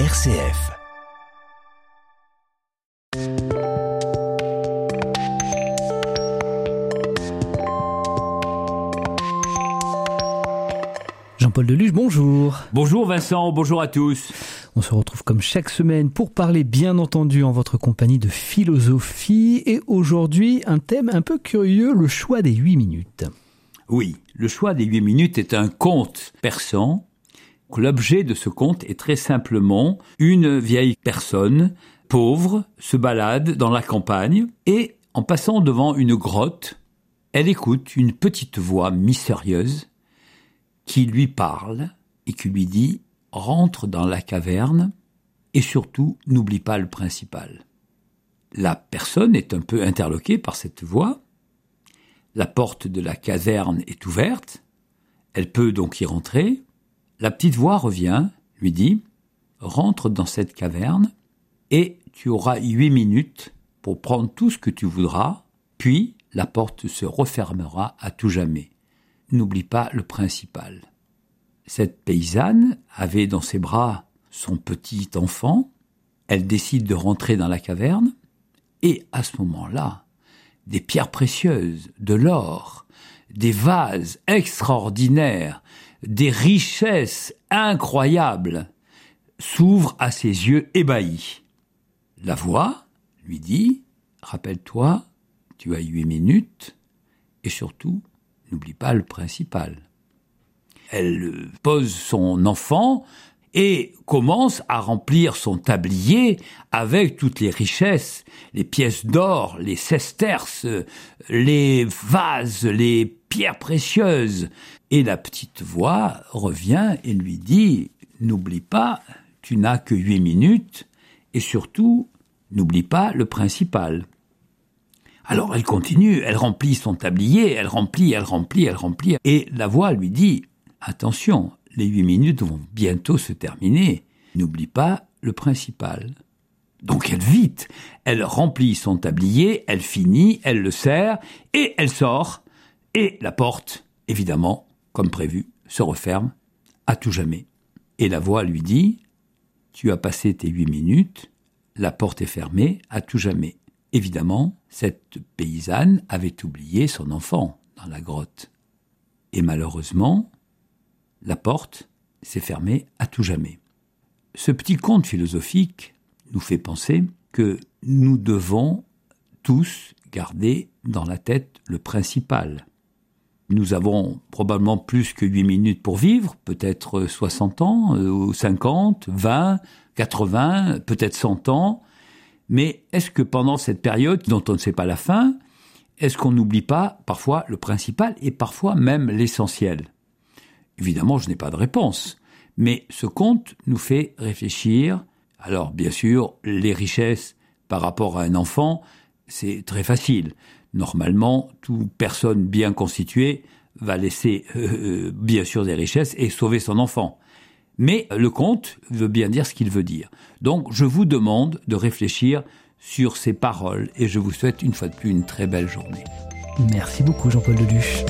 RCF. Jean-Paul Deluge, bonjour. Bonjour Vincent, bonjour à tous. On se retrouve comme chaque semaine pour parler bien entendu en votre compagnie de philosophie et aujourd'hui un thème un peu curieux, le choix des 8 minutes. Oui, le choix des 8 minutes est un conte persan. L'objet de ce conte est très simplement une vieille personne pauvre se balade dans la campagne et en passant devant une grotte, elle écoute une petite voix mystérieuse qui lui parle et qui lui dit rentre dans la caverne et surtout n'oublie pas le principal. La personne est un peu interloquée par cette voix. La porte de la caverne est ouverte. Elle peut donc y rentrer. La petite voix revient, lui dit rentre dans cette caverne et tu auras huit minutes pour prendre tout ce que tu voudras, puis la porte se refermera à tout jamais. N'oublie pas le principal. Cette paysanne avait dans ses bras son petit enfant, elle décide de rentrer dans la caverne, et à ce moment-là, des pierres précieuses, de l'or, des vases extraordinaires, des richesses incroyables s'ouvrent à ses yeux ébahis. La voix lui dit Rappelle-toi, tu as huit minutes, et surtout, n'oublie pas le principal. Elle pose son enfant et commence à remplir son tablier avec toutes les richesses, les pièces d'or, les sesterces, les vases, les pierres précieuses. Et la petite voix revient et lui dit, n'oublie pas, tu n'as que huit minutes, et surtout, n'oublie pas le principal. Alors elle continue, elle remplit son tablier, elle remplit, elle remplit, elle remplit, et la voix lui dit, attention, les huit minutes vont bientôt se terminer. N'oublie pas le principal. Donc elle vite, elle remplit son tablier, elle finit, elle le serre, et elle sort, et la porte, évidemment, comme prévu, se referme à tout jamais. Et la voix lui dit, tu as passé tes huit minutes, la porte est fermée à tout jamais. Évidemment, cette paysanne avait oublié son enfant dans la grotte. Et malheureusement, la porte s'est fermée à tout jamais. Ce petit conte philosophique nous fait penser que nous devons tous garder dans la tête le principal. Nous avons probablement plus que 8 minutes pour vivre, peut-être 60 ans, euh, ou 50, 20, 80, peut-être 100 ans. Mais est-ce que pendant cette période dont on ne sait pas la fin, est-ce qu'on n'oublie pas parfois le principal et parfois même l'essentiel? Évidemment, je n'ai pas de réponse. Mais ce conte nous fait réfléchir. Alors, bien sûr, les richesses par rapport à un enfant, c'est très facile. Normalement, toute personne bien constituée va laisser euh, euh, bien sûr des richesses et sauver son enfant. Mais le conte veut bien dire ce qu'il veut dire. Donc, je vous demande de réfléchir sur ces paroles et je vous souhaite une fois de plus une très belle journée. Merci beaucoup Jean-Paul Deluche.